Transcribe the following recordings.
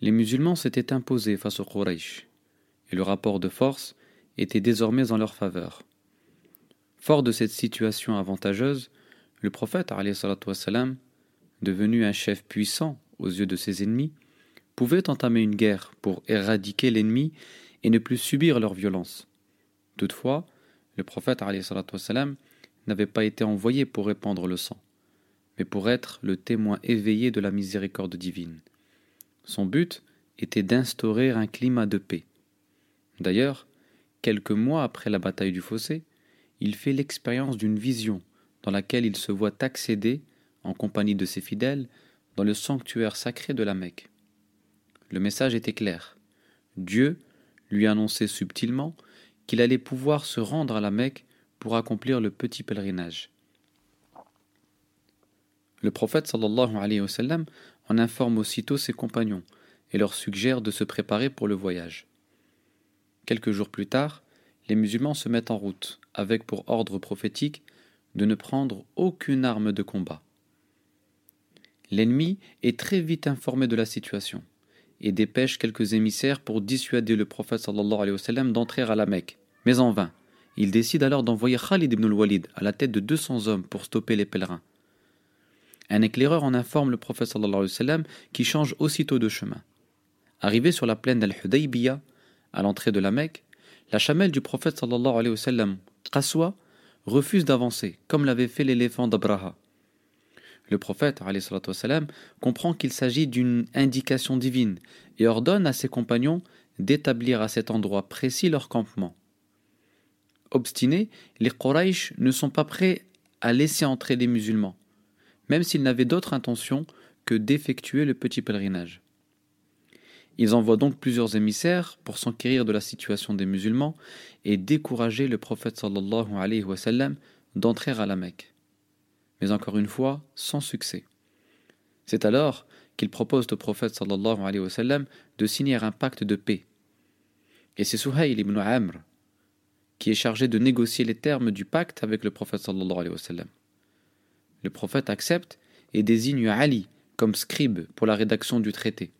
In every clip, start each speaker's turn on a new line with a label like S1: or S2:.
S1: les musulmans s'étaient imposés face aux Quraysh, et le rapport de force était désormais en leur faveur. Fort de cette situation avantageuse, le prophète, wassalam, devenu un chef puissant aux yeux de ses ennemis, pouvait entamer une guerre pour éradiquer l'ennemi et ne plus subir leur violence. Toutefois, le prophète n'avait pas été envoyé pour répandre le sang, mais pour être le témoin éveillé de la miséricorde divine. Son but était d'instaurer un climat de paix. D'ailleurs, quelques mois après la bataille du fossé, il fait l'expérience d'une vision dans laquelle il se voit accéder, en compagnie de ses fidèles, dans le sanctuaire sacré de la Mecque. Le message était clair. Dieu lui annonçait subtilement qu'il allait pouvoir se rendre à la Mecque pour accomplir le petit pèlerinage. Le prophète sallallahu alayhi wa sallam en informe aussitôt ses compagnons et leur suggère de se préparer pour le voyage. Quelques jours plus tard, les musulmans se mettent en route, avec pour ordre prophétique de ne prendre aucune arme de combat. L'ennemi est très vite informé de la situation et dépêche quelques émissaires pour dissuader le prophète d'entrer à la Mecque, mais en vain. Il décide alors d'envoyer Khalid ibn al-Walid à la tête de 200 hommes pour stopper les pèlerins. Un éclaireur en informe le prophète sallallahu sallam qui change aussitôt de chemin. Arrivé sur la plaine d'Al-Hudaybiyah, à l'entrée de la Mecque, la chamelle du prophète sallallahu sallam, Qaswa, refuse d'avancer, comme l'avait fait l'éléphant d'Abraha. Le prophète sallam, comprend qu'il s'agit d'une indication divine et ordonne à ses compagnons d'établir à cet endroit précis leur campement. Obstinés, les Quraysh ne sont pas prêts à laisser entrer les musulmans même s'ils n'avaient d'autre intention que d'effectuer le petit pèlerinage. Ils envoient donc plusieurs émissaires pour s'enquérir de la situation des musulmans et décourager le prophète alayhi d'entrer à la Mecque. Mais encore une fois, sans succès. C'est alors qu'ils proposent au prophète alayhi de signer un pacte de paix. Et c'est Suhayl ibn Amr qui est chargé de négocier les termes du pacte avec le prophète sallallahu alayhi wa sallam. Le prophète accepte et désigne Ali comme scribe pour la rédaction du traité.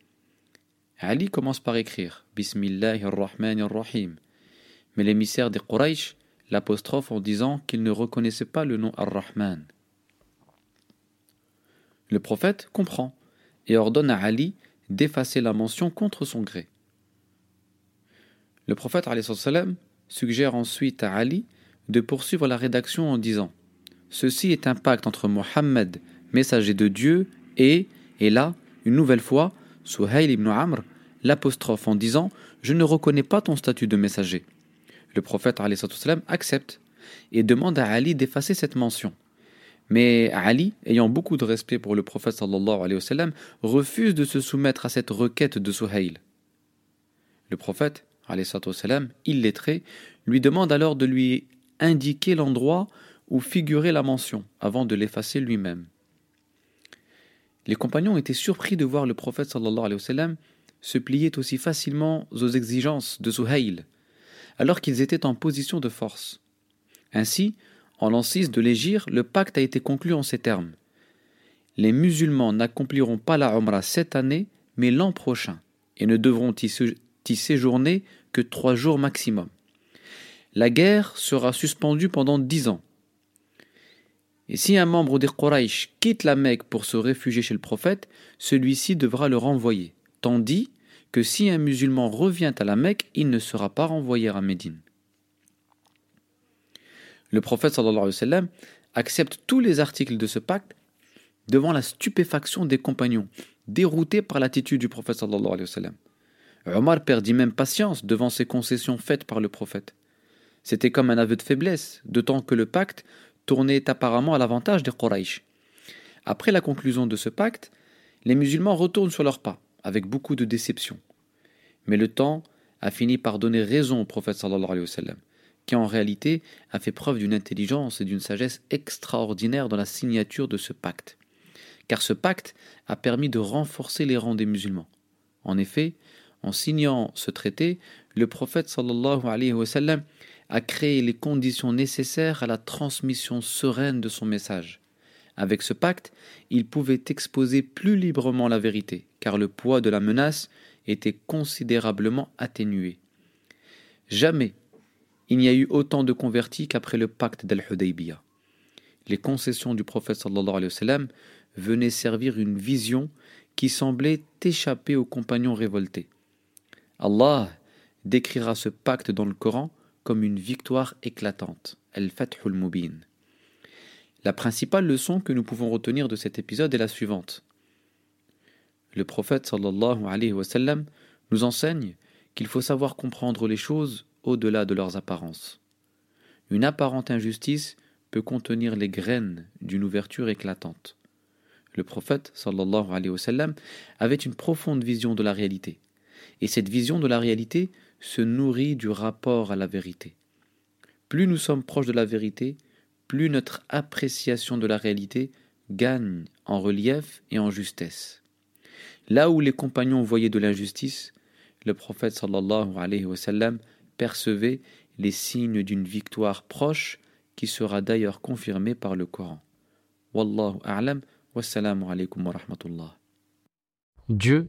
S1: Ali commence par écrire Bismillahir-Rahmanir-Rahim. Mais l'émissaire des Quraysh l'apostrophe en disant qu'il ne reconnaissait pas le nom Ar-Rahman. Le prophète comprend et ordonne à Ali d'effacer la mention contre son gré. Le prophète suggère ensuite à Ali de poursuivre la rédaction en disant Ceci est un pacte entre Mohammed, messager de Dieu, et, et là, une nouvelle fois, Suhail ibn Amr l'apostrophe en disant Je ne reconnais pas ton statut de messager. Le prophète accepte et demande à Ali d'effacer cette mention. Mais Ali, ayant beaucoup de respect pour le prophète sallallahu alayhi wa refuse de se soumettre à cette requête de Suhail. Le prophète, illettré, lui demande alors de lui indiquer l'endroit ou figurer la mention avant de l'effacer lui-même. Les compagnons étaient surpris de voir le prophète sallallahu alayhi wa sallam se plier aussi facilement aux exigences de Suhail, alors qu'ils étaient en position de force. Ainsi, En l'an 6 de l'Égir, le pacte a été conclu en ces termes. Les musulmans n'accompliront pas la Umrah cette année, mais l'an prochain, et ne devront y séjourner que trois jours maximum. La guerre sera suspendue pendant dix ans. Et si un membre des Quraysh quitte la Mecque pour se réfugier chez le prophète, celui-ci devra le renvoyer, tandis que si un musulman revient à la Mecque, il ne sera pas renvoyé à Médine. Le prophète accepte tous les articles de ce pacte devant la stupéfaction des compagnons, déroutés par l'attitude du prophète sallallahu alayhi wa sallam. Omar perdit même patience devant ces concessions faites par le prophète. C'était comme un aveu de faiblesse, d'autant que le pacte tournait apparemment à l'avantage des Quraysh. Après la conclusion de ce pacte, les musulmans retournent sur leurs pas, avec beaucoup de déception. Mais le temps a fini par donner raison au prophète sallallahu alayhi qui en réalité a fait preuve d'une intelligence et d'une sagesse extraordinaire dans la signature de ce pacte. Car ce pacte a permis de renforcer les rangs des musulmans. En effet, en signant ce traité, le prophète a créé les conditions nécessaires à la transmission sereine de son message. Avec ce pacte, il pouvait exposer plus librement la vérité, car le poids de la menace était considérablement atténué. Jamais il n'y a eu autant de convertis qu'après le pacte d'Al-Hudaybiyah. Les concessions du prophète venaient servir une vision qui semblait échapper aux compagnons révoltés. Allah décrira ce pacte dans le Coran comme une victoire éclatante, Al-Fathul Mubin. La principale leçon que nous pouvons retenir de cet épisode est la suivante. Le prophète nous enseigne qu'il faut savoir comprendre les choses au-delà de leurs apparences. Une apparente injustice peut contenir les graines d'une ouverture éclatante. Le prophète avait une profonde vision de la réalité, et cette vision de la réalité se nourrit du rapport à la vérité. Plus nous sommes proches de la vérité, plus notre appréciation de la réalité gagne en relief et en justesse. Là où les compagnons voyaient de l'injustice, le prophète sallallahu alayhi wa sallam percevez les signes d'une victoire proche qui sera d'ailleurs confirmée par le Coran. Wallahu a'lam, wassalamu alaykum wa rahmatullah.
S2: Dieu